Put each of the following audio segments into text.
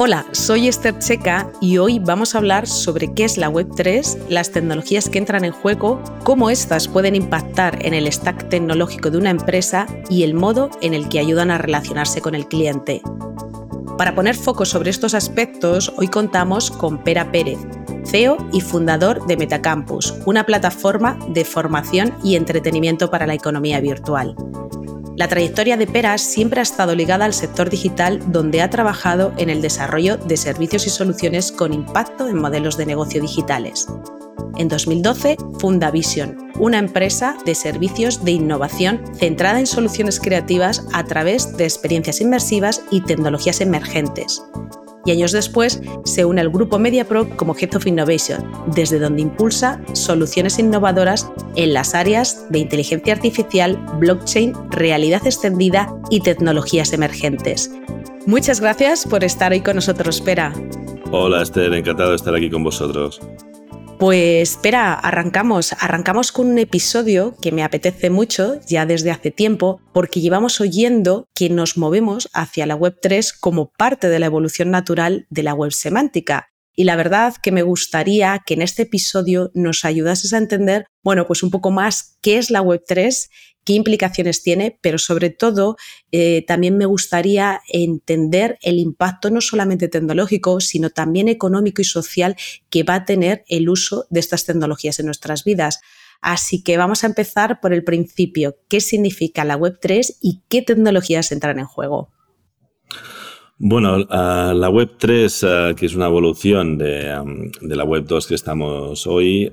Hola, soy Esther Checa y hoy vamos a hablar sobre qué es la Web3, las tecnologías que entran en juego, cómo éstas pueden impactar en el stack tecnológico de una empresa y el modo en el que ayudan a relacionarse con el cliente. Para poner foco sobre estos aspectos, hoy contamos con Pera Pérez, CEO y fundador de Metacampus, una plataforma de formación y entretenimiento para la economía virtual. La trayectoria de Peras siempre ha estado ligada al sector digital donde ha trabajado en el desarrollo de servicios y soluciones con impacto en modelos de negocio digitales. En 2012 funda Vision, una empresa de servicios de innovación centrada en soluciones creativas a través de experiencias inmersivas y tecnologías emergentes y años después se une al grupo MediaPro como Head of Innovation, desde donde impulsa soluciones innovadoras en las áreas de inteligencia artificial, blockchain, realidad extendida y tecnologías emergentes. Muchas gracias por estar hoy con nosotros, Espera. Hola Esther, encantado de estar aquí con vosotros. Pues espera, arrancamos. Arrancamos con un episodio que me apetece mucho ya desde hace tiempo porque llevamos oyendo que nos movemos hacia la Web 3 como parte de la evolución natural de la web semántica. Y la verdad que me gustaría que en este episodio nos ayudases a entender, bueno, pues un poco más qué es la Web 3 qué implicaciones tiene, pero sobre todo eh, también me gustaría entender el impacto no solamente tecnológico, sino también económico y social que va a tener el uso de estas tecnologías en nuestras vidas. Así que vamos a empezar por el principio. ¿Qué significa la Web3 y qué tecnologías entran en juego? Bueno, la Web 3, que es una evolución de, la Web 2 que estamos hoy,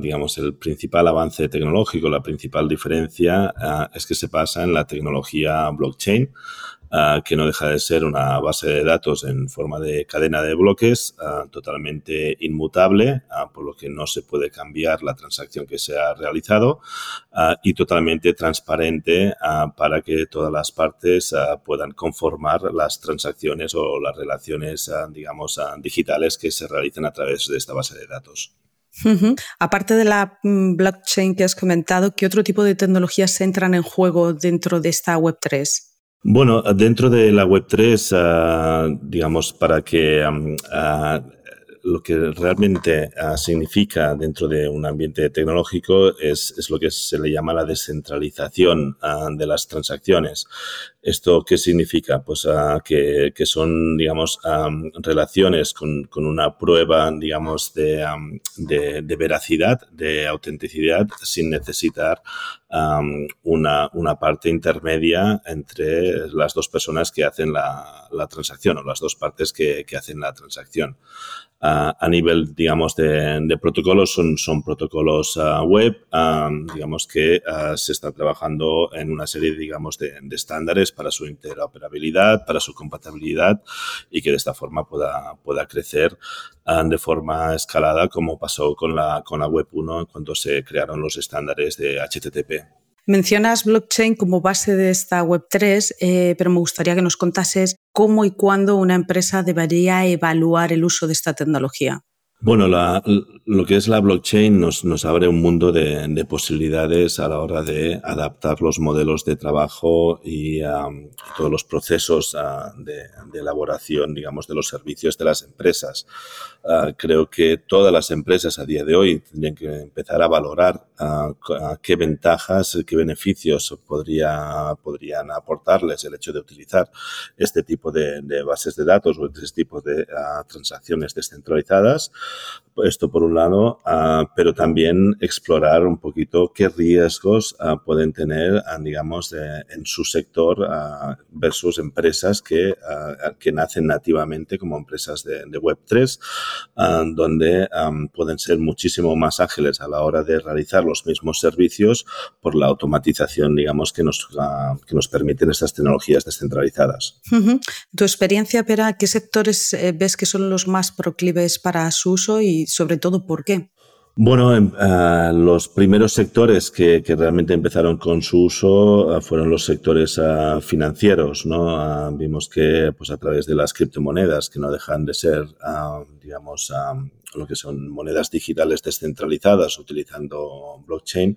digamos, el principal avance tecnológico, la principal diferencia es que se pasa en la tecnología blockchain. Que no deja de ser una base de datos en forma de cadena de bloques totalmente inmutable, por lo que no se puede cambiar la transacción que se ha realizado y totalmente transparente para que todas las partes puedan conformar las transacciones o las relaciones, digamos, digitales que se realicen a través de esta base de datos. Aparte de la mm, blockchain que has comentado, ¿qué otro tipo de tecnologías entran en juego dentro de esta Web3? Bueno, dentro de la Web3, ah, digamos, para que uh, lo que realmente uh, significa dentro de un ambiente tecnológico es, es, lo que se le llama la descentralización uh, de las transacciones. ¿Esto qué significa? Pues que, que, son, digamos, relaciones con, con, una prueba, digamos, de, de, veracidad, de autenticidad, sin necesitar una, una, parte intermedia entre las dos personas que hacen la, la transacción o las dos partes que, que hacen la transacción a nivel, digamos, de, protocolos, son, son protocolos ah, web, digamos, que ah, se está trabajando en una serie, digamos, de, estándares para su interoperabilidad, para su compatibilidad y que de esta forma pueda, pueda crecer de forma escalada como pasó con la, con la Web 1 cuando se crearon los estándares de HTTP. Mencionas blockchain como base de esta Web3, eh, pero me gustaría que nos contases cómo y cuándo una empresa debería evaluar el uso de esta tecnología. Bueno, lo que es la blockchain nos, abre un mundo de, posibilidades a la hora de adaptar los modelos de trabajo y todos los procesos uh, de, elaboración, digamos, de los servicios de las empresas. Uh, creo que todas las empresas a día de hoy tendrían que empezar a valorar uh, qué ventajas, qué beneficios podría, podrían aportarles el hecho de utilizar este tipo de bases de datos o este tipo de transacciones descentralizadas esto por un lado, ah, pero también explorar un poquito qué riesgos ah, pueden tener, ah, digamos, en su sector versus empresas que, que nacen nativamente como empresas de, Web3, donde pueden ser muchísimo más ágiles a la hora de realizar los mismos servicios por la automatización, digamos, que nos, que nos permiten estas tecnologías descentralizadas. Tu experiencia, Pera, ¿qué sectores eh, ves que son los más proclives para su y sobre todo por qué? Bueno, em, eh, los primeros sectores que, realmente empezaron con su uso eh, fueron los sectores eh, financieros, ¿no? vimos que, pues, a través de las criptomonedas, que no dejan de ser, digamos, lo que son monedas digitales descentralizadas utilizando blockchain.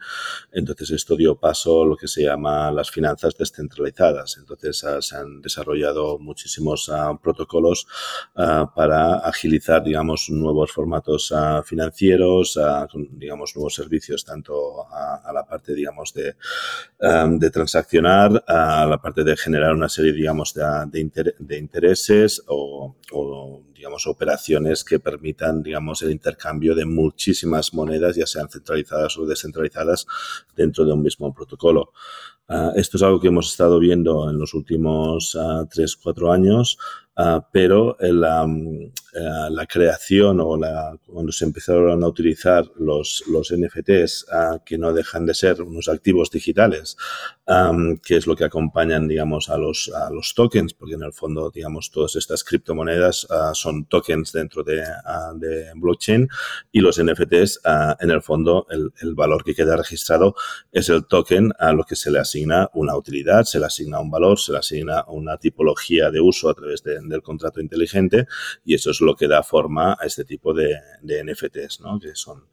Entonces esto dio paso a lo que se llama las finanzas descentralizadas. Entonces ah, se han desarrollado muchísimos ah, protocolos ah, para agilizar, digamos, nuevos formatos financieros, digamos, nuevos servicios tanto a, la parte, digamos, de, de transaccionar, a la parte de generar una serie, digamos, de, de, intereses o, o operaciones que permitan, digamos, el intercambio de muchísimas monedas, ya sean centralizadas o descentralizadas, dentro de un mismo protocolo. Ah, esto es algo que hemos estado viendo en los últimos uh, tres, cuatro años Ah, pero la, eh, la, creación o la, cuando se empezaron a utilizar los, los NFTs, ah, que no dejan de ser unos activos digitales, que es lo que acompañan, digamos, a los, a los tokens, porque en el fondo, digamos, todas estas criptomonedas son tokens dentro de, de, blockchain y los NFTs, en el fondo, el, el, valor que queda registrado es el token a lo que se le asigna una utilidad, se le asigna un valor, se le asigna una tipología de uso a través de del contrato inteligente y eso es lo que da forma a este tipo de, NFTs, ¿no? Que son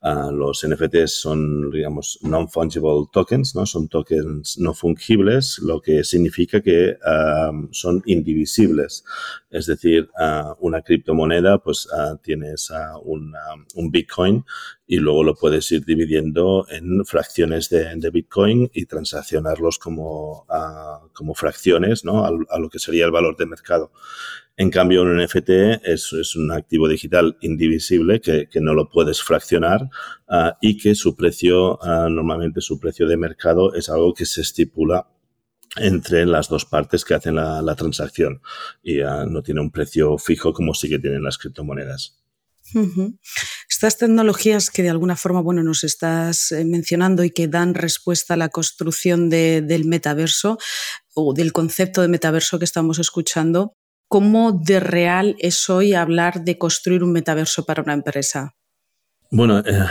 ah, los NFTs son, digamos, non-fungible tokens, ¿no? Son tokens no fungibles, lo que significa que ah, son indivisibles. Es decir, uh, una criptomoneda, pues tienes un Bitcoin y luego lo puedes ir dividiendo en fracciones de, Bitcoin y transaccionarlos como, como fracciones, ¿no? A, lo que sería el valor de mercado. En cambio, un NFT es, es un activo digital indivisible que, que no lo puedes fraccionar y que su precio, normalmente su precio de mercado es algo que se estipula entre las dos partes que hacen la, transacción y ah, no tiene un precio fijo como sí que tienen las criptomonedas. Estas tecnologías que de alguna forma bueno, nos estás eh, mencionando y que dan respuesta a la construcción del metaverso o del concepto de metaverso que estamos escuchando, ¿cómo de real es hoy hablar de construir un metaverso para una empresa? Bueno, eh,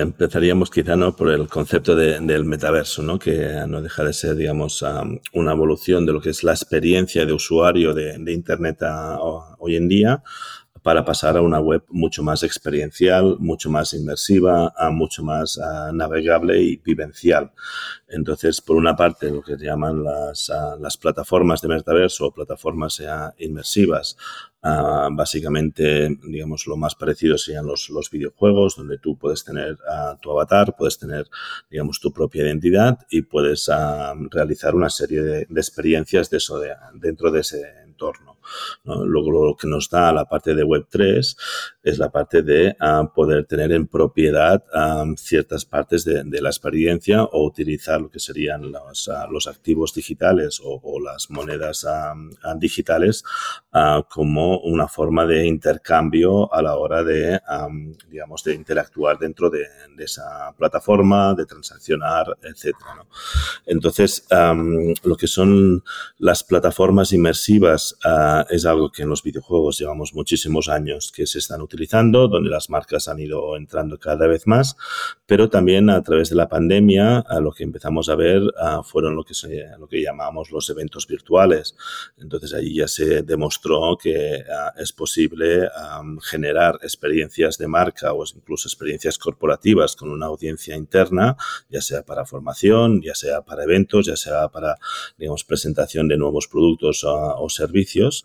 empezaríamos quizá ¿no? por el concepto del metaverso, ¿no? que no deja de ser, digamos, una evolución de lo que es la experiencia de usuario de, Internet hoy en día para pasar a una web mucho más experiencial, mucho más inmersiva, mucho más navegable y vivencial. Entonces, por una parte, lo que llaman las, las plataformas de metaverso o plataformas inmersivas, básicamente, digamos, lo más parecido serían los, los videojuegos, donde tú puedes tener tu avatar, puedes tener, digamos, tu propia identidad y puedes realizar una serie de, experiencias de eso de, dentro de ese entorno. Luego lo que nos da la parte de Web3 es la parte de ah, poder tener en propiedad ah, ciertas partes de, la experiencia o utilizar lo que serían los, ah, activos digitales o, las monedas digitales como una forma de intercambio a la hora de, digamos, de interactuar dentro de, esa plataforma, de transaccionar, etc. Entonces, lo que son las plataformas inmersivas es algo que en los videojuegos llevamos muchísimos años que se están utilizando, donde las marcas han ido entrando cada vez más, pero también a través de la pandemia lo que empezamos a ver fueron lo que, se, lo que llamamos los eventos virtuales. Entonces allí ya se demostró que es posible generar experiencias de marca o incluso experiencias corporativas con una audiencia interna, ya sea para formación, ya sea para eventos, ya sea para, digamos, presentación de nuevos productos o servicios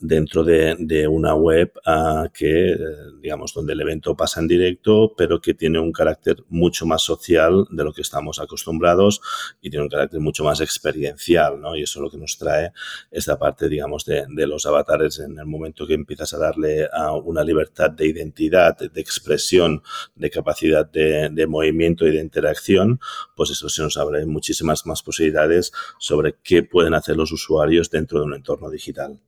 dentro de, una web ah, que, eh, digamos, donde el evento pasa en directo, pero que tiene un carácter mucho más social de lo que estamos acostumbrados y tiene un carácter mucho más experiencial, ¿no? Y eso es lo que nos trae esta parte, digamos, de, los avatares en el momento que empiezas a darle una libertad de identidad, de expresión, de capacidad de, de movimiento y de interacción, pues eso se nos abre muchísimas más posibilidades sobre qué pueden hacer los usuarios dentro de un entorno digital.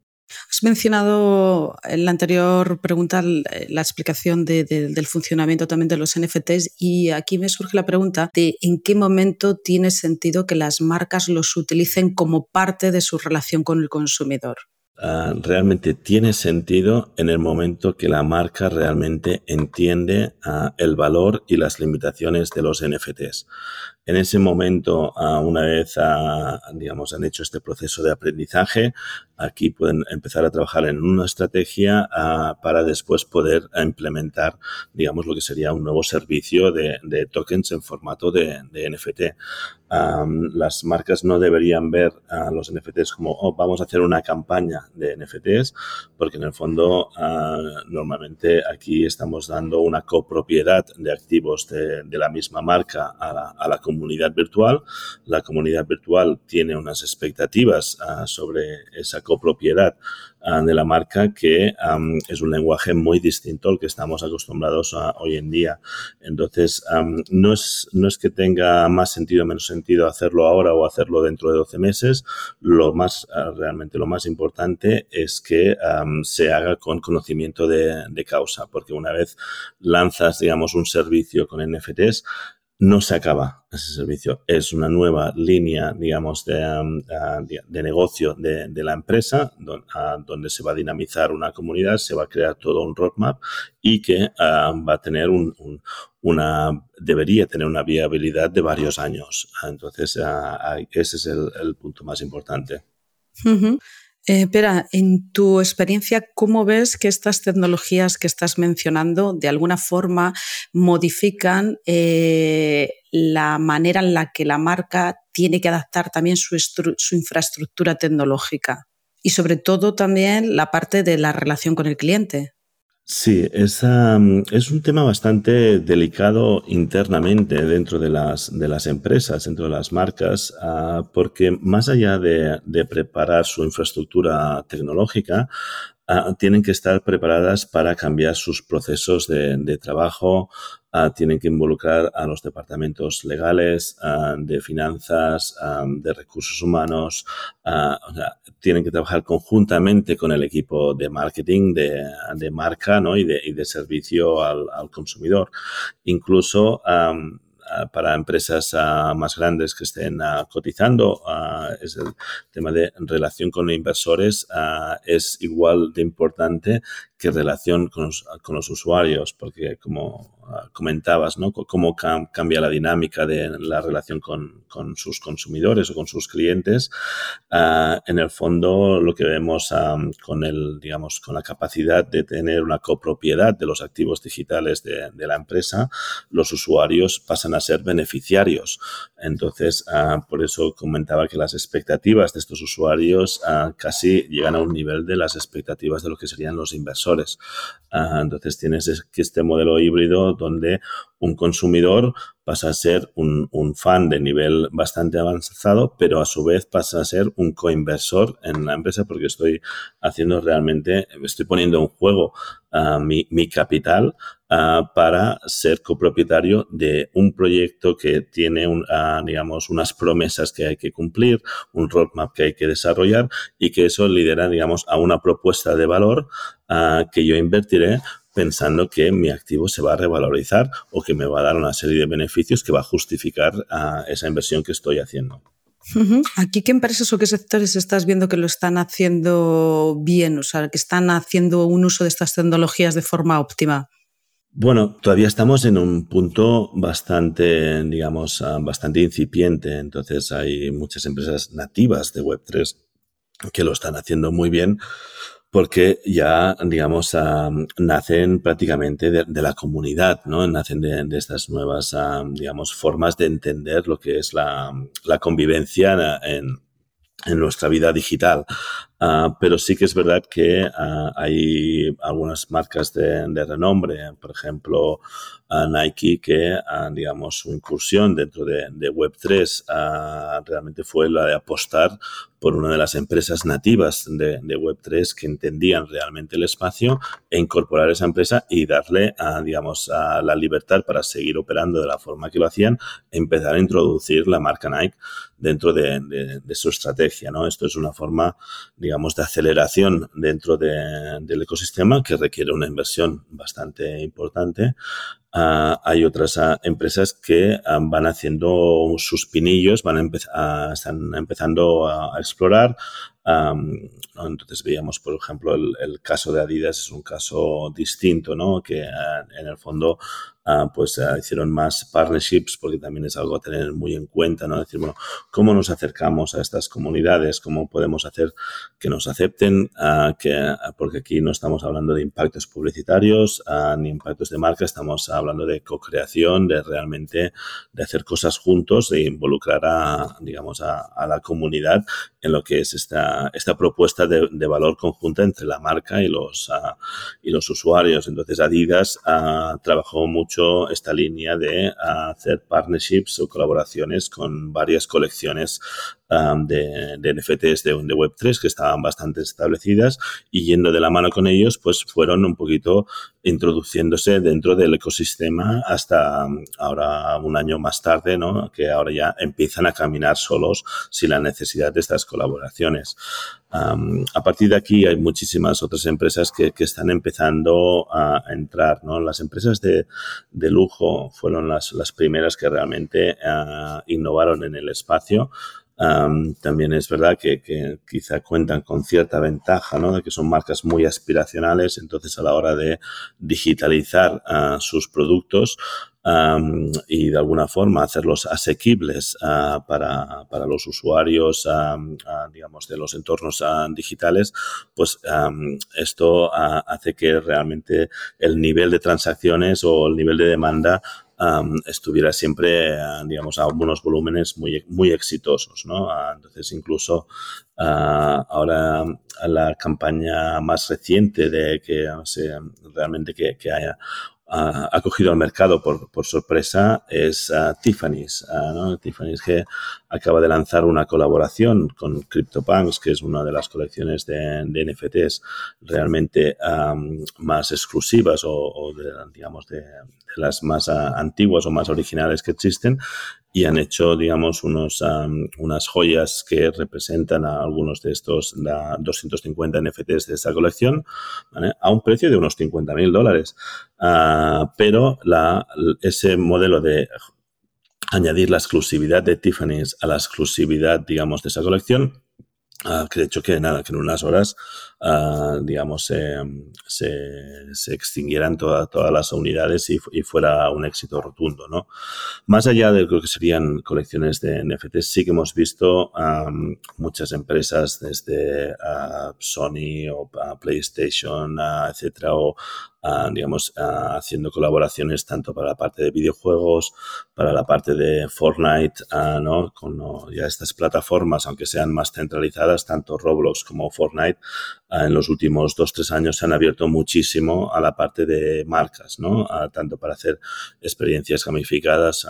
Has mencionado en la anterior pregunta la explicación del funcionamiento también de los NFTs y aquí me surge la pregunta de en qué momento tiene sentido que las marcas los utilicen como parte de su relación con el consumidor. Ah, realmente tiene sentido en el momento que la marca realmente entiende ah, el valor y las limitaciones de los NFTs. En ese momento, ah, una vez, digamos, han hecho este proceso de aprendizaje, aquí pueden empezar a trabajar en una estrategia para después poder implementar, digamos, lo que sería un nuevo servicio de, tokens en formato de, de NFT las marcas no deberían ver a los NFTs como, oh, vamos a hacer una campaña de NFTs, porque en el fondo ah, normalmente aquí estamos dando una copropiedad de activos de, la misma marca a la, a la, comunidad virtual. La comunidad virtual tiene unas expectativas ah, sobre esa copropiedad Ah, de la marca que es un lenguaje muy distinto al que estamos acostumbrados a, hoy en día. Entonces, no, es, no es que tenga más sentido o menos sentido hacerlo ahora o hacerlo dentro de 12 meses. Lo más, ah, realmente lo más importante es que se haga con conocimiento de, de causa, porque una vez lanzas, digamos, un servicio con NFTs, no se acaba ese servicio. Es una nueva línea, digamos, de, um, de negocio de, la empresa donde se va a dinamizar una comunidad, se va a crear todo un roadmap y que um, va a tener un, una, debería tener una viabilidad de varios años. Entonces, ese es el, punto más importante. Eh, Pera, en tu experiencia, ¿cómo ves que estas tecnologías que estás mencionando de alguna forma modifican eh, la manera en la que la marca tiene que adaptar también su, su infraestructura tecnológica? Y sobre todo también la parte de la relación con el cliente. Sí, es, es un tema bastante delicado internamente dentro de las, de las empresas, dentro de las marcas, ah, porque más allá de, de, preparar su infraestructura tecnológica, Ah, tienen que estar preparadas para cambiar sus procesos de, de trabajo, ah, tienen que involucrar a los departamentos legales, ah, de finanzas, de recursos humanos, o sea, tienen que trabajar conjuntamente con el equipo de marketing, de, marca ¿no? y, de, servicio al consumidor. Incluso para empresas más grandes que estén cotizando. es el tema de relación con inversores es igual de importante que relación con los, usuarios, porque como comentabas, ¿no? Cómo cambia la dinámica de la relación con, sus consumidores o con sus clientes. en el fondo, lo que vemos con el, digamos, con la capacidad de tener una copropiedad de los activos digitales de, de la empresa, los usuarios pasan a ser beneficiarios. Entonces, por eso comentaba que las expectativas de estos usuarios casi llegan a un nivel de las expectativas de lo que serían los inversores Ah, entonces tienes este modelo híbrido donde un consumidor pasa a ser un, fan de nivel bastante avanzado, pero a su vez pasa a ser un coinversor en la empresa porque estoy haciendo realmente, estoy poniendo en juego ah, mi, capital ah, para ser copropietario de un proyecto que tiene, un, digamos, unas promesas que hay que cumplir, un roadmap que hay que desarrollar y que eso lidera, digamos, a una propuesta de valor que yo invertiré pensando que mi activo se va a revalorizar o que me va a dar una serie de beneficios que va a justificar esa inversión que estoy haciendo. ¿Aquí qué empresas o qué sectores estás viendo que lo están haciendo bien, o sea, que están haciendo un uso de estas tecnologías de forma óptima? Bueno, todavía estamos en un punto bastante, digamos, bastante incipiente. Entonces hay muchas empresas nativas de Web3 que lo están haciendo muy bien porque ya, digamos, nacen prácticamente de, la comunidad, ¿no? Nacen de, estas nuevas, digamos, formas de entender lo que es la, convivencia en, nuestra vida digital. Ah, pero sí que es verdad que ah, hay algunas marcas de, renombre, por ejemplo, Nike, que, digamos, su incursión dentro de, Web3 realmente fue la de apostar por una de las empresas nativas de, Web3 que entendían realmente el espacio e incorporar esa empresa y darle, digamos, la libertad para seguir operando de la forma que lo hacían, empezar a introducir la marca Nike dentro de, su estrategia. ¿no? Esto es una forma, digamos, de aceleración dentro del ecosistema que requiere una inversión bastante importante. Ah, hay otras ah, empresas que ah, van haciendo sus pinillos, van están empezando a, explorar. entonces veíamos, por ejemplo, el, el, caso de Adidas es un caso distinto, ¿no? que en el fondo Ah, pues ah, hicieron más partnerships porque también es algo a tener muy en cuenta, ¿no? Decir, bueno, ¿cómo nos acercamos a estas comunidades? ¿Cómo podemos hacer que nos acepten? Ah, que, porque aquí no estamos hablando de impactos publicitarios ni impactos de marca, estamos hablando de co-creación, de realmente de hacer cosas juntos, de involucrar a, digamos, a, la comunidad en lo que es esta, esta propuesta de, valor conjunta entre la marca y los, y los usuarios. Entonces, Adidas trabajó mucho esta línea de hacer partnerships o colaboraciones con varias colecciones um, de, NFTs de, de, Web3 que estaban bastante establecidas y yendo de la mano con ellos, pues fueron un poquito introduciéndose dentro del ecosistema hasta ahora un año más tarde, ¿no? Que ahora ya empiezan a caminar solos sin la necesidad de estas colaboraciones. Um, a partir de aquí hay muchísimas otras empresas que, que están empezando a entrar, ¿no? Las empresas de, de lujo fueron las, las, primeras que realmente uh, innovaron en el espacio también es verdad que, que, quizá cuentan con cierta ventaja, ¿no? De que son marcas muy aspiracionales, entonces a la hora de digitalizar uh, sus productos um, y de alguna forma hacerlos asequibles uh, para, para, los usuarios, digamos, de los entornos digitales, pues esto hace que realmente el nivel de transacciones o el nivel de demanda estuviera siempre, digamos, a unos volúmenes muy, muy exitosos, ¿no? Ah, entonces, incluso ah, ahora la campaña más reciente de que realmente que, que haya ha cogido al mercado por, sorpresa es Tiffany's. ¿no? Tiffany's que acaba de lanzar una colaboración con CryptoPunks, que es una de las colecciones de, NFTs realmente más exclusivas o, de, digamos de, las más antiguas o más originales que existen y han hecho, digamos, unos, unas joyas que representan a algunos de estos 250 NFTs de esta colección a un precio de unos 50 mil dólares. Ah, pero la, ese modelo de añadir la exclusividad de Tiffany's a la exclusividad, digamos, de esa colección, uh, que de hecho que nada, que en unas horas Ah, digamos, se, se, extinguieran todas las unidades y, fuera un éxito rotundo, ¿no? Más allá de lo que serían colecciones de NFT, sí que hemos visto muchas empresas desde uh, Sony o PlayStation, etcétera, o digamos, haciendo colaboraciones tanto para la parte de videojuegos, para la parte de Fortnite, ¿no? Con ya estas plataformas, aunque sean más centralizadas, tanto Roblox como Fortnite, en los últimos dos, tres años se han abierto muchísimo a la parte de marcas, ¿no? tanto para hacer experiencias gamificadas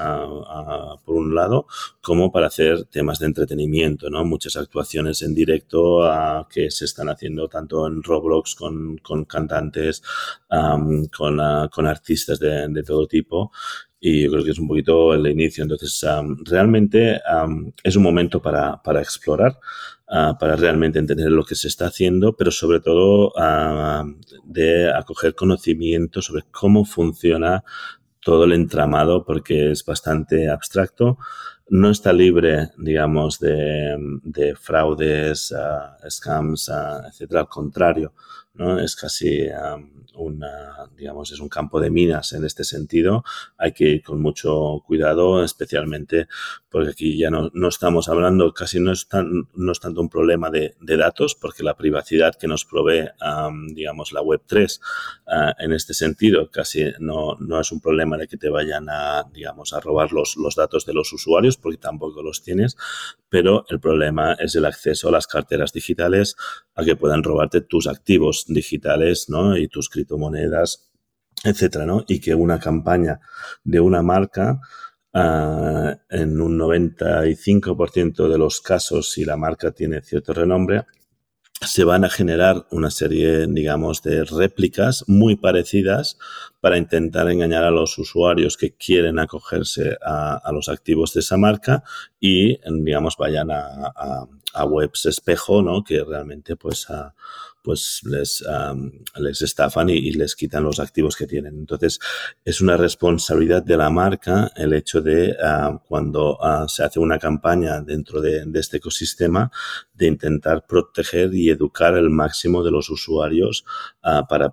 por un lado, como para hacer temas de entretenimiento, ¿no? Muchas actuaciones en directo que se están haciendo tanto en Roblox con, con cantantes, con, con, artistas de, de todo tipo y yo creo que es un poquito el inicio. Entonces, realmente es un momento para, para explorar. Ah, para realmente entender lo que se está haciendo, pero sobre todo ah, de acoger conocimiento sobre cómo funciona todo el entramado, porque es bastante abstracto. No está libre, digamos, de, de fraudes, uh, scams, etcétera. Al contrario, ¿no? Es casi una, digamos, es un campo de minas en este sentido. Hay que ir con mucho cuidado, especialmente porque aquí ya no, no estamos hablando, casi no es, tan, no es tanto un problema de, de, datos, porque la privacidad que nos provee, digamos, la Web3 ah, en este sentido casi no, no es un problema de que te vayan a, digamos, a robar los, los datos de los usuarios, porque tampoco los tienes, pero el problema es el acceso a las carteras digitales, a que puedan robarte tus activos digitales, ¿no? Y tus criptomonedas, etcétera, ¿no? Y que una campaña de una marca uh, en un 95% de los casos, si la marca tiene cierto renombre, se van a generar una serie, digamos, de réplicas muy parecidas para intentar engañar a los usuarios que quieren acogerse a, los activos de esa marca y, digamos, vayan a, a, webs espejo, ¿no? Que realmente, pues, pues les, les estafan y, les quitan los activos que tienen. Entonces, es una responsabilidad de la marca el hecho de cuando uh, se hace una campaña dentro de, este ecosistema, de intentar proteger y educar el máximo de los usuarios uh, para,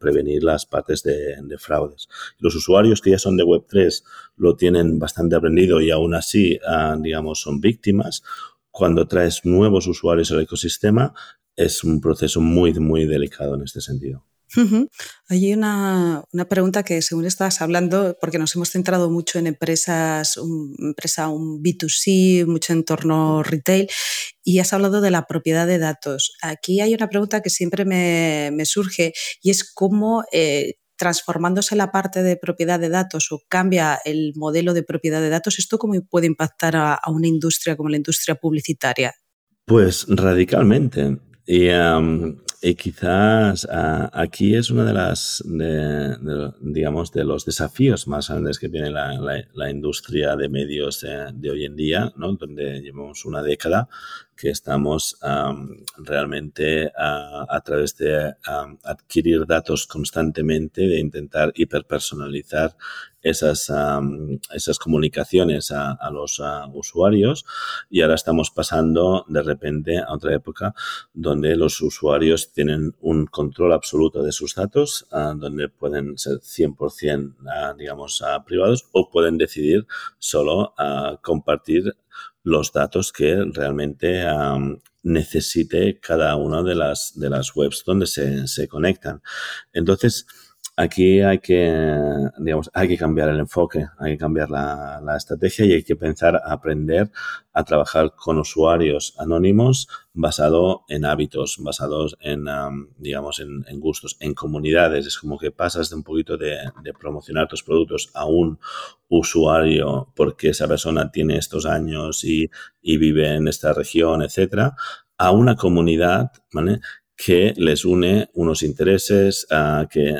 prevenir las partes de, de, fraudes. Los usuarios que ya son de Web3 lo tienen bastante aprendido y aún así, digamos, son víctimas cuando traes nuevos usuarios al ecosistema, es un proceso muy, muy delicado en este sentido. Uh -huh. Hay una, una, pregunta que según estabas hablando, porque nos hemos centrado mucho en empresas, un, empresa, un B2C, mucho en torno retail, y has hablado de la propiedad de datos. Aquí hay una pregunta que siempre me, me surge y es cómo eh, transformándose la parte de propiedad de datos o cambia el modelo de propiedad de datos, ¿esto cómo puede impactar a, a una industria como la industria publicitaria? Pues radicalmente. Y, um, quizás uh, aquí es uno de las, de, digamos, de los desafíos más grandes que tiene la, industria de medios de, de, hoy en día, ¿no? donde llevamos una década que estamos um, realmente uh, a través de um, adquirir datos constantemente, de intentar hiperpersonalizar esas, esas comunicaciones a, los usuarios y ahora estamos pasando de repente a otra época donde los usuarios tienen un control absoluto de sus datos, uh, donde pueden ser 100% digamos privados o pueden decidir solo compartir los datos que realmente necesite cada una de las, de las webs donde se, se conectan. Entonces, aquí hay que, digamos, hay que cambiar el enfoque, hay que cambiar la, estrategia y hay que pensar aprender a trabajar con usuarios anónimos basado en hábitos, basados en, um, digamos, en, en, gustos, en comunidades. Es como que pasas de un poquito de, de, promocionar tus productos a un usuario porque esa persona tiene estos años y, y vive en esta región, etcétera, a una comunidad, ¿vale? Que les une unos intereses, que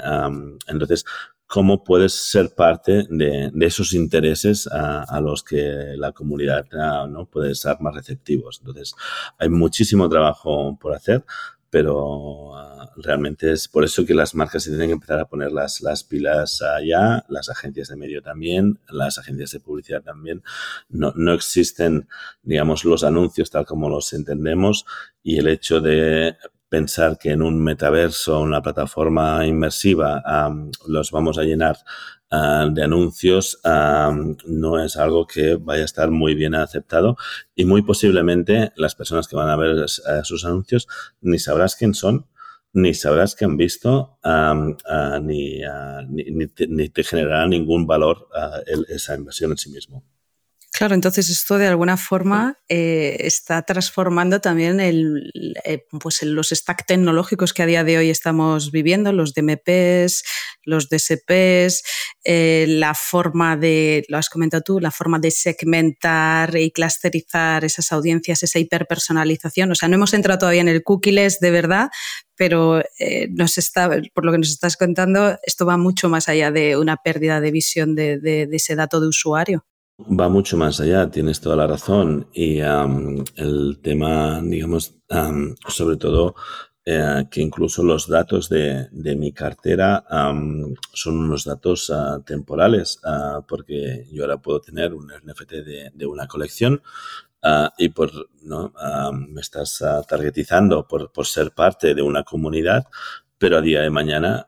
entonces cómo puedes ser parte de, esos intereses a, los que la comunidad uh, no puede estar más receptivos. Entonces hay muchísimo trabajo por hacer, pero uh, realmente es por eso que las marcas se tienen que empezar a poner las, las pilas allá, las agencias de medio también, las agencias de publicidad también. No, no existen, digamos, los anuncios tal como los entendemos y el hecho de pensar que en un metaverso, una plataforma inmersiva, um, los vamos a llenar uh, de anuncios, um, no es algo que vaya a estar muy bien aceptado y muy posiblemente las personas que van a ver sus anuncios ni sabrás quién son, ni sabrás que han visto, um, uh, ni, ni, te, ni, te, generará ningún valor esa inversión en sí mismo. Claro, entonces esto de alguna forma eh, está transformando también el, eh, pues los stack tecnológicos que a día de hoy estamos viviendo, los DMPs, los DSPs, eh, la forma de, lo has comentado tú, la forma de segmentar y clusterizar esas audiencias, esa hiperpersonalización. O sea, no hemos entrado todavía en el cookieless de verdad, pero eh, nos está, por lo que nos estás contando, esto va mucho más allá de una pérdida de visión de, de, de ese dato de usuario. Va mucho más allá, tienes toda la razón. Y um, el tema, digamos, um, sobre todo, eh, que incluso los datos de, mi cartera son unos datos uh, temporales, uh, porque yo ahora puedo tener un NFT de, una colección uh, y por, ¿no? me estás targetizando por ser parte de una comunidad, pero a día de mañana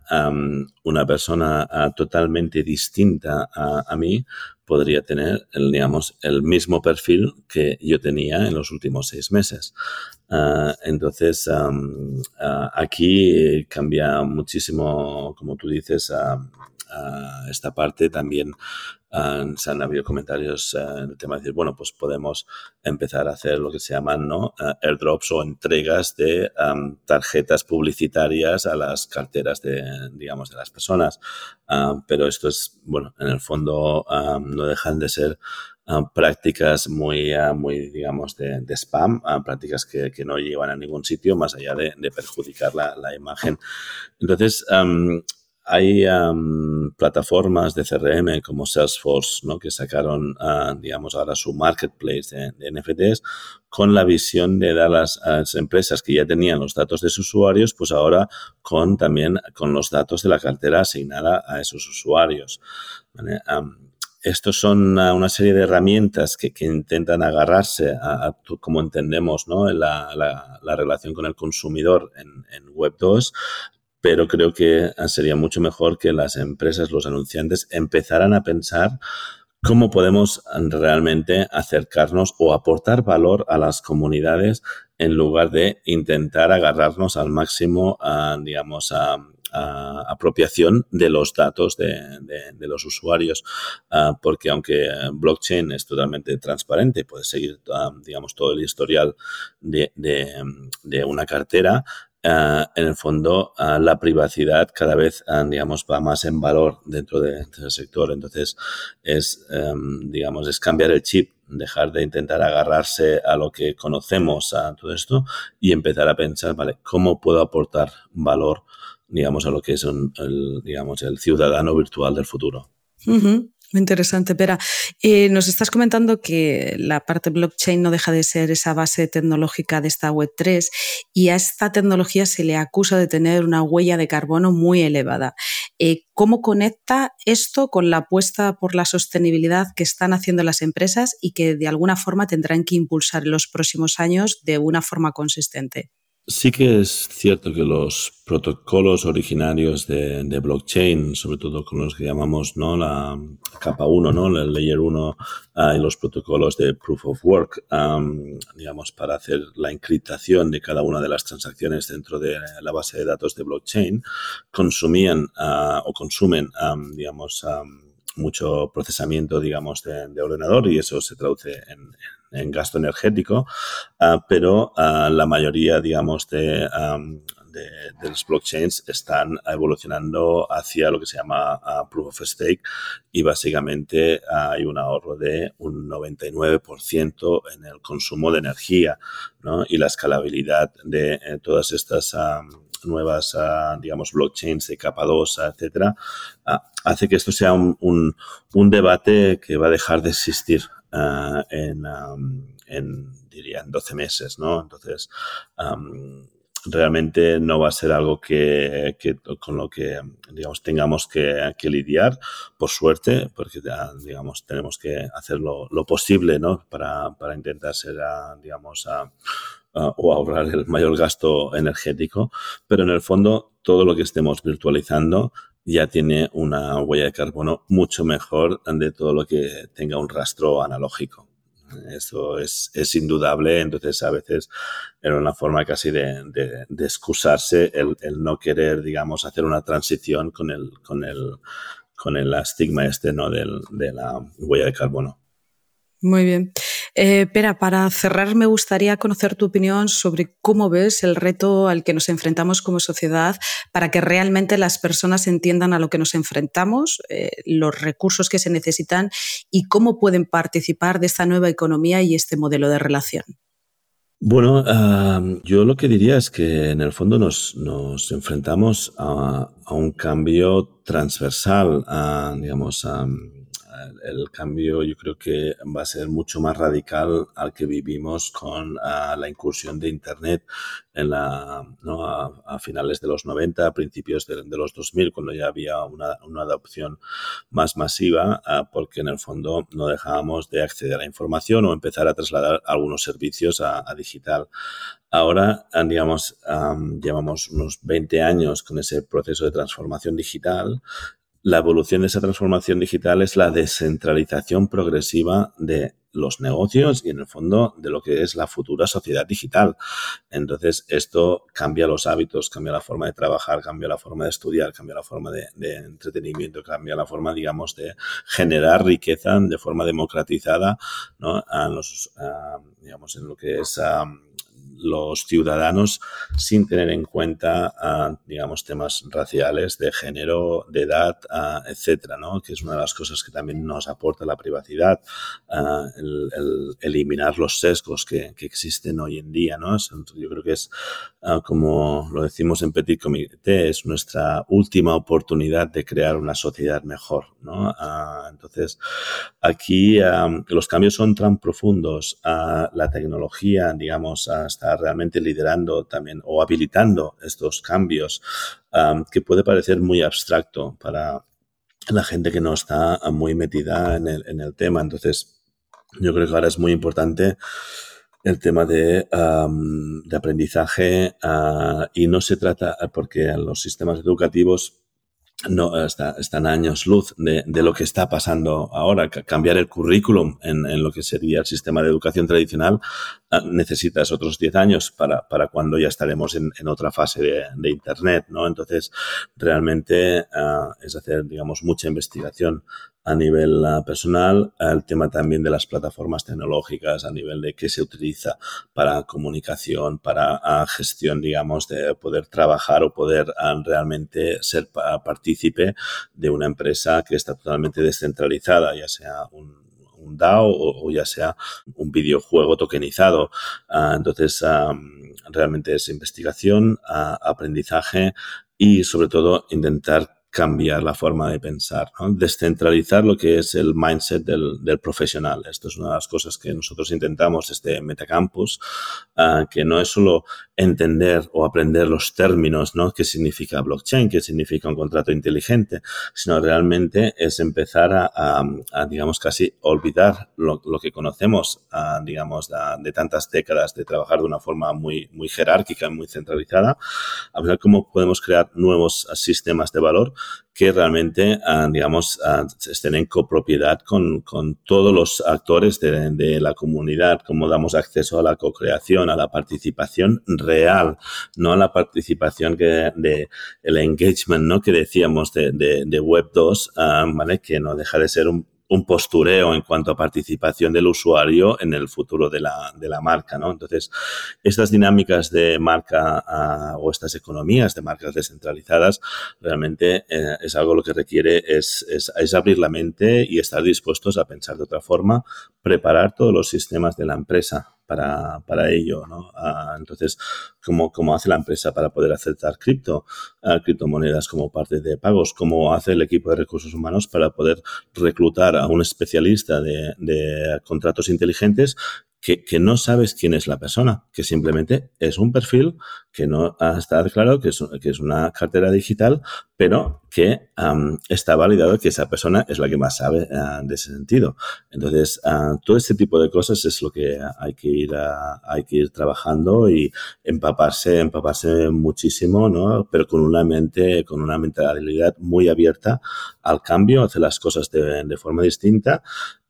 una persona uh, totalmente distinta a, mí podría tener, el, digamos, el mismo perfil que yo tenía en los últimos seis meses. Uh, entonces, uh, aquí cambia muchísimo, como tú dices, esta parte también se han habido comentarios en el tema de decir, bueno, pues podemos empezar a hacer lo que se llaman ¿no? airdrops o entregas de tarjetas publicitarias a las carteras de, digamos, de las personas. pero esto es, bueno, en el fondo no dejan de ser prácticas muy, muy digamos, de, spam, prácticas que, que, no llevan a ningún sitio más allá de, de perjudicar la, la, imagen. Entonces, hay plataformas de CRM como Salesforce, ¿no? que sacaron, uh, digamos, ahora su marketplace de, NFTs con la visión de dar a las, empresas que ya tenían los datos de sus usuarios, pues ahora con también con los datos de la cartera asignada a esos usuarios. ¿vale? estos son una, serie de herramientas que, intentan agarrarse a, como entendemos, ¿no? La, la, relación con el consumidor en, en Web 2, pero creo que sería mucho mejor que las empresas, los anunciantes, empezaran a pensar cómo podemos realmente acercarnos o aportar valor a las comunidades en lugar de intentar agarrarnos al máximo, a, digamos, a, apropiación de los datos de, los usuarios, ah, porque aunque blockchain es totalmente transparente, puede seguir, ah, digamos, todo el historial de, una cartera, ah, en el fondo la privacidad cada vez, digamos, va más en valor dentro del sector. Entonces, es, em, digamos, es cambiar el chip dejar de intentar agarrarse a lo que conocemos, a todo esto, y empezar a pensar, vale, ¿cómo puedo aportar valor digamos, a lo que es el, digamos, el ciudadano virtual del futuro. Muy interesante, Pera. Eh, nos estás comentando que la parte blockchain no deja de ser esa base tecnológica de esta Web3 y a esta tecnología se le acusa de tener una huella de carbono muy elevada. Eh, ¿Cómo conecta esto con la apuesta por la sostenibilidad que están haciendo las empresas y que de alguna forma tendrán que impulsar en los próximos años de una forma consistente? Sí que es cierto que los protocolos originarios de, blockchain, sobre todo con los que llamamos ¿no? la capa 1, ¿no? el layer 1 ah, y los protocolos de proof of work, digamos, para hacer la encriptación de cada una de las transacciones dentro de la base de datos de blockchain, consumían ah, o consumen, digamos, mucho procesamiento, digamos, de, ordenador y eso se traduce en gasto energético, ah, pero ah, la mayoría, digamos, de, de, los blockchains están evolucionando hacia lo que se llama ah, proof of stake y básicamente hay un ahorro de un 99% en el consumo de energía ¿no? y la escalabilidad de eh, todas estas nuevas, digamos, blockchains de capa 2, etcétera, hace que esto sea un, un, un, debate que va a dejar de existir Ah, en, en, diría, en 12 meses, ¿no? Entonces, realmente no va a ser algo que, con lo que, digamos, tengamos que, lidiar, por suerte, porque, digamos, tenemos que hacer lo, posible, ¿no? Para, para intentar ser, digamos, o ahorrar el mayor gasto energético, pero en el fondo todo lo que estemos virtualizando ya tiene una huella de carbono mucho mejor de todo lo que tenga un rastro analógico. Eso es, es indudable, entonces a veces era una forma casi de, de, excusarse el, el, no querer, digamos, hacer una transición con el, con el, con el estigma este ¿no? Del, de la huella de carbono. Muy bien. Eh, Pera, para cerrar me gustaría conocer tu opinión sobre cómo ves el reto al que nos enfrentamos como sociedad para que realmente las personas entiendan a lo que nos enfrentamos, eh, los recursos que se necesitan y cómo pueden participar de esta nueva economía y este modelo de relación. Bueno, yo lo que diría es que en el fondo nos, enfrentamos a, un cambio transversal, digamos, a el cambio yo creo que va a ser mucho más radical al que vivimos con ah, la incursión de Internet en la, a, finales de los 90, a principios de, los 2000, cuando ya había una, adopción más masiva, ah, porque en el fondo no dejábamos de acceder a información o empezar a trasladar algunos servicios a, digital. Ahora, digamos, llevamos unos 20 años con ese proceso de transformación digital la evolución de esa transformación digital es la descentralización progresiva de los negocios y en el fondo de lo que es la futura sociedad digital. Entonces, esto cambia los hábitos, cambia la forma de trabajar, cambia la forma de estudiar, cambia la forma de, entretenimiento, cambia la forma, digamos, de generar riqueza de forma democratizada, ¿no? Digamos, en lo que es los ciudadanos sin tener en cuenta, ah, digamos, temas raciales, de género, de edad, uh, etcétera, ¿no? Que es una de las cosas que también nos aporta la privacidad, ah, el, eliminar los sesgos que, que, existen hoy en día, ¿no? Yo creo que es, como lo decimos en Petit Comité, es nuestra última oportunidad de crear una sociedad mejor, ¿no? entonces, aquí los cambios son tan profundos, la tecnología, digamos, hasta realmente liderando también o habilitando estos cambios, que puede parecer muy abstracto para la gente que no está muy metida en el, tema. Entonces, yo creo que ahora es muy importante el tema de, de aprendizaje ah, y no se trata, porque los sistemas educativos no está, están años luz de, de, lo que está pasando ahora. Cambiar el currículum en, en, lo que sería el sistema de educación tradicional necesitas otros 10 años para, para cuando ya estaremos en, en otra fase de, de, Internet, ¿no? Entonces, realmente uh, es hacer, digamos, mucha investigación a nivel uh, personal, el tema también de las plataformas tecnológicas, a nivel de qué se utiliza para comunicación, para uh, gestión, digamos, de poder trabajar o poder realmente ser partícipe de una empresa que está totalmente descentralizada, ya sea un, DAO o, ya sea un videojuego tokenizado. entonces, realmente es investigación, aprendizaje y sobre todo intentar cambiar la forma de pensar, descentralizar lo que es el mindset del, del, profesional. Esto es una de las cosas que nosotros intentamos desde Metacampus, uh, que no es solo entender o aprender los términos, ¿no? ¿Qué significa blockchain? ¿Qué significa un contrato inteligente? Sino realmente es empezar a, a, a digamos, casi olvidar lo, lo que conocemos, digamos, de, tantas décadas de trabajar de una forma muy, muy jerárquica, muy centralizada, a ver cómo podemos crear nuevos sistemas de valor que realmente, uh, digamos, uh, estén en copropiedad con, con todos los actores de, la comunidad, cómo damos acceso a la co-creación, a la participación real, no a la participación que de el engagement, ¿no? Que decíamos de, de, de Web 2, uh, ¿vale? Que no deja de ser un un postureo en cuanto a participación del usuario en el futuro de la, de la marca, ¿no? Entonces, estas dinámicas de marca uh, o estas economías de marcas descentralizadas realmente eh, es algo lo que requiere es, es, abrir la mente y estar dispuestos a pensar de otra forma, preparar todos los sistemas de la empresa para, para ello, ¿no? Uh, entonces, ¿cómo, ¿cómo, hace la empresa para poder aceptar cripto, uh, criptomonedas como parte de pagos? ¿Cómo hace el equipo de recursos humanos para poder reclutar a un especialista de contratos inteligentes que, que, no sabes quién es la persona, que simplemente es un perfil que no está claro que es, que es una cartera digital, pero que um, está validado que esa persona es la que más sabe uh, de ese sentido. Entonces, uh, todo este tipo de cosas es lo que hay que ir, hay que ir trabajando y empaparse, empaparse muchísimo, ¿no? Pero con una mente, con una mentalidad muy abierta al cambio, hacer las cosas de, de forma distinta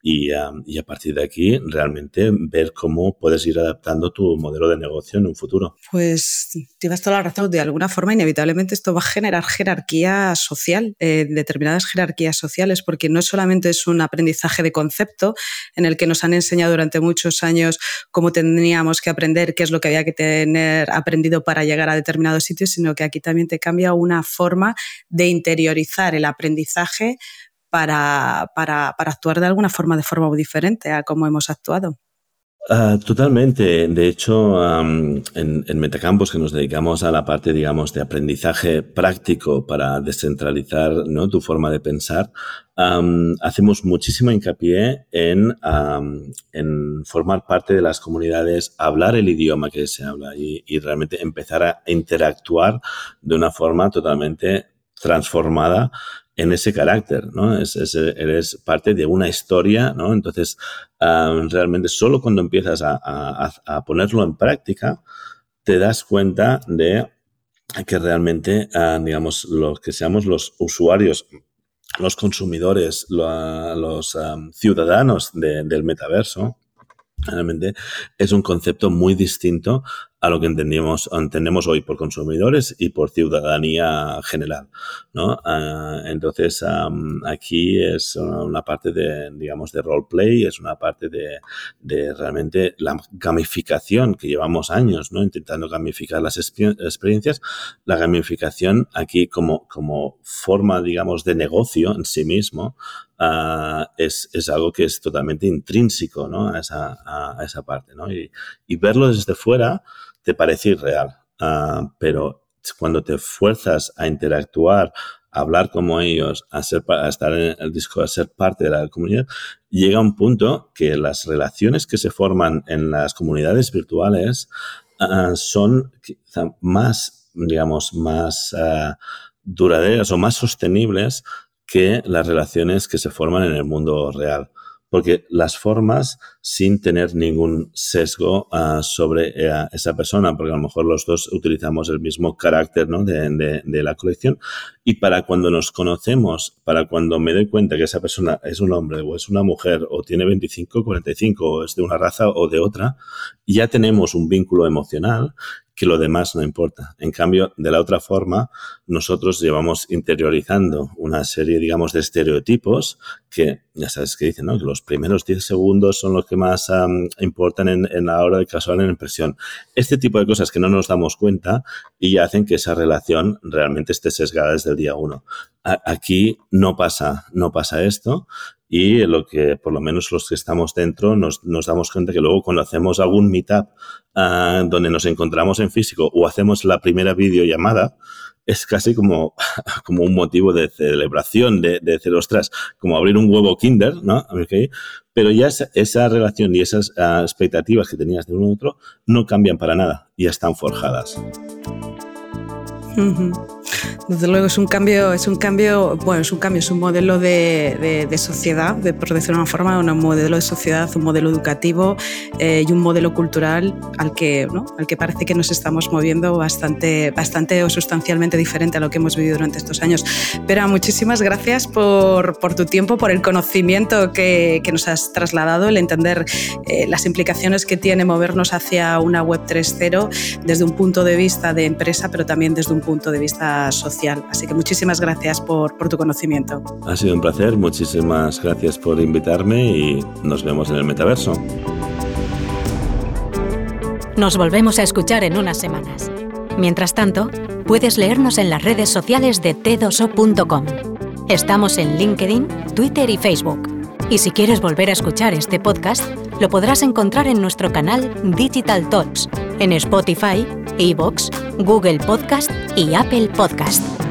y, a partir de aquí realmente ver cómo puedes ir adaptando tu modelo de negocio en un futuro. Pues tienes toda la razón. De alguna forma, inevitablemente esto va a generar jerarquía social, eh, determinadas jerarquías sociales, porque no solamente es un aprendizaje de concepto en el que nos han enseñado durante muchos años cómo teníamos que aprender, qué es lo que había que tener aprendido para llegar a determinados sitios, sino que aquí también te cambia una forma de interiorizar el aprendizaje para, para, para actuar de alguna forma, de forma diferente a cómo hemos actuado. Uh, totalmente. De hecho, en, en, Metacampus, que nos dedicamos a la parte, digamos, de aprendizaje práctico para descentralizar ¿no? tu forma de pensar, hacemos muchísimo hincapié en, en, formar parte de las comunidades, hablar el idioma que se habla y realmente empezar a interactuar de una forma totalmente transformada en ese carácter, ¿no? Es, es, eres parte de una historia, ¿no? Entonces, um, realmente solo cuando empiezas a, ponerlo en práctica, te das cuenta de que realmente, uh, digamos, los que seamos los usuarios los consumidores, los ciudadanos del metaverso, realmente es un concepto muy distinto a lo que entendemos, entendemos hoy por consumidores y por ciudadanía general. ¿no? Ah, entonces, aquí es una parte de, digamos, de roleplay, es una parte de, de, realmente la gamificación que llevamos años ¿no? intentando gamificar las experiencias. La gamificación aquí como, como forma, digamos, de negocio en sí mismo ah, es, es, algo que es totalmente intrínseco ¿no? a, esa, a, esa parte. ¿no? Y, y verlo desde fuera, te parece irreal. Ah, pero cuando te fuerzas a interactuar, a hablar como ellos, a, estar en el disco, a ser parte de la comunidad, llega un punto que las relaciones que se forman en las comunidades virtuales ah, son más, digamos, más ah, duraderas o más sostenibles que las relaciones que se forman en el mundo real porque las formas sin tener ningún sesgo uh, sobre uh, esa persona, porque a lo mejor los dos utilizamos el mismo carácter ¿no? de, de, de, la colección. Y para cuando nos conocemos, para cuando me doy cuenta que esa persona es un hombre o es una mujer o tiene 25, 45 o es de una raza o de otra, ya tenemos un vínculo emocional que lo demás no importa. En cambio, de la otra forma, nosotros llevamos interiorizando una serie, digamos, de estereotipos que, ya sabes que dicen, ¿no? Que los primeros 10 segundos son los que más importan en, en, la hora de casual en impresión. Este tipo de cosas que no nos damos cuenta y hacen que esa relación realmente esté sesgada desde el día uno. aquí no pasa, no pasa esto y lo que por lo menos los que estamos dentro nos, damos cuenta que luego cuando hacemos algún meetup uh, donde nos encontramos en físico o hacemos la primera videollamada, es casi como, como un motivo de celebración, de, de decir, ostras, como abrir un huevo kinder, ¿no? Pero ya esa, esa, relación y esas uh, expectativas que tenías de uno u otro no cambian para nada, ya están forjadas. Desde luego es un cambio, es un cambio, bueno, es un cambio, es un modelo de, de, de sociedad, de, por decirlo de una forma, un modelo de sociedad, un modelo educativo eh, y un modelo cultural al que, ¿no? al que parece que nos estamos moviendo bastante, bastante o sustancialmente diferente a lo que hemos vivido durante estos años. Pero muchísimas gracias por, por tu tiempo, por el conocimiento que, que nos has trasladado, el entender eh, las implicaciones que tiene movernos hacia una web 3.0 desde un punto de vista de empresa, pero también desde un punto de vista social. Así que muchísimas gracias por, por tu conocimiento. Ha sido un placer, muchísimas gracias por invitarme y nos vemos en el metaverso. Nos volvemos a escuchar en unas semanas. Mientras tanto, puedes leernos en las redes sociales de t2o.com. Estamos en LinkedIn, Twitter y Facebook. Y si quieres volver a escuchar este podcast, lo podrás encontrar en nuestro canal Digital Talks, en Spotify, Evox, Google Podcast y Apple Podcast.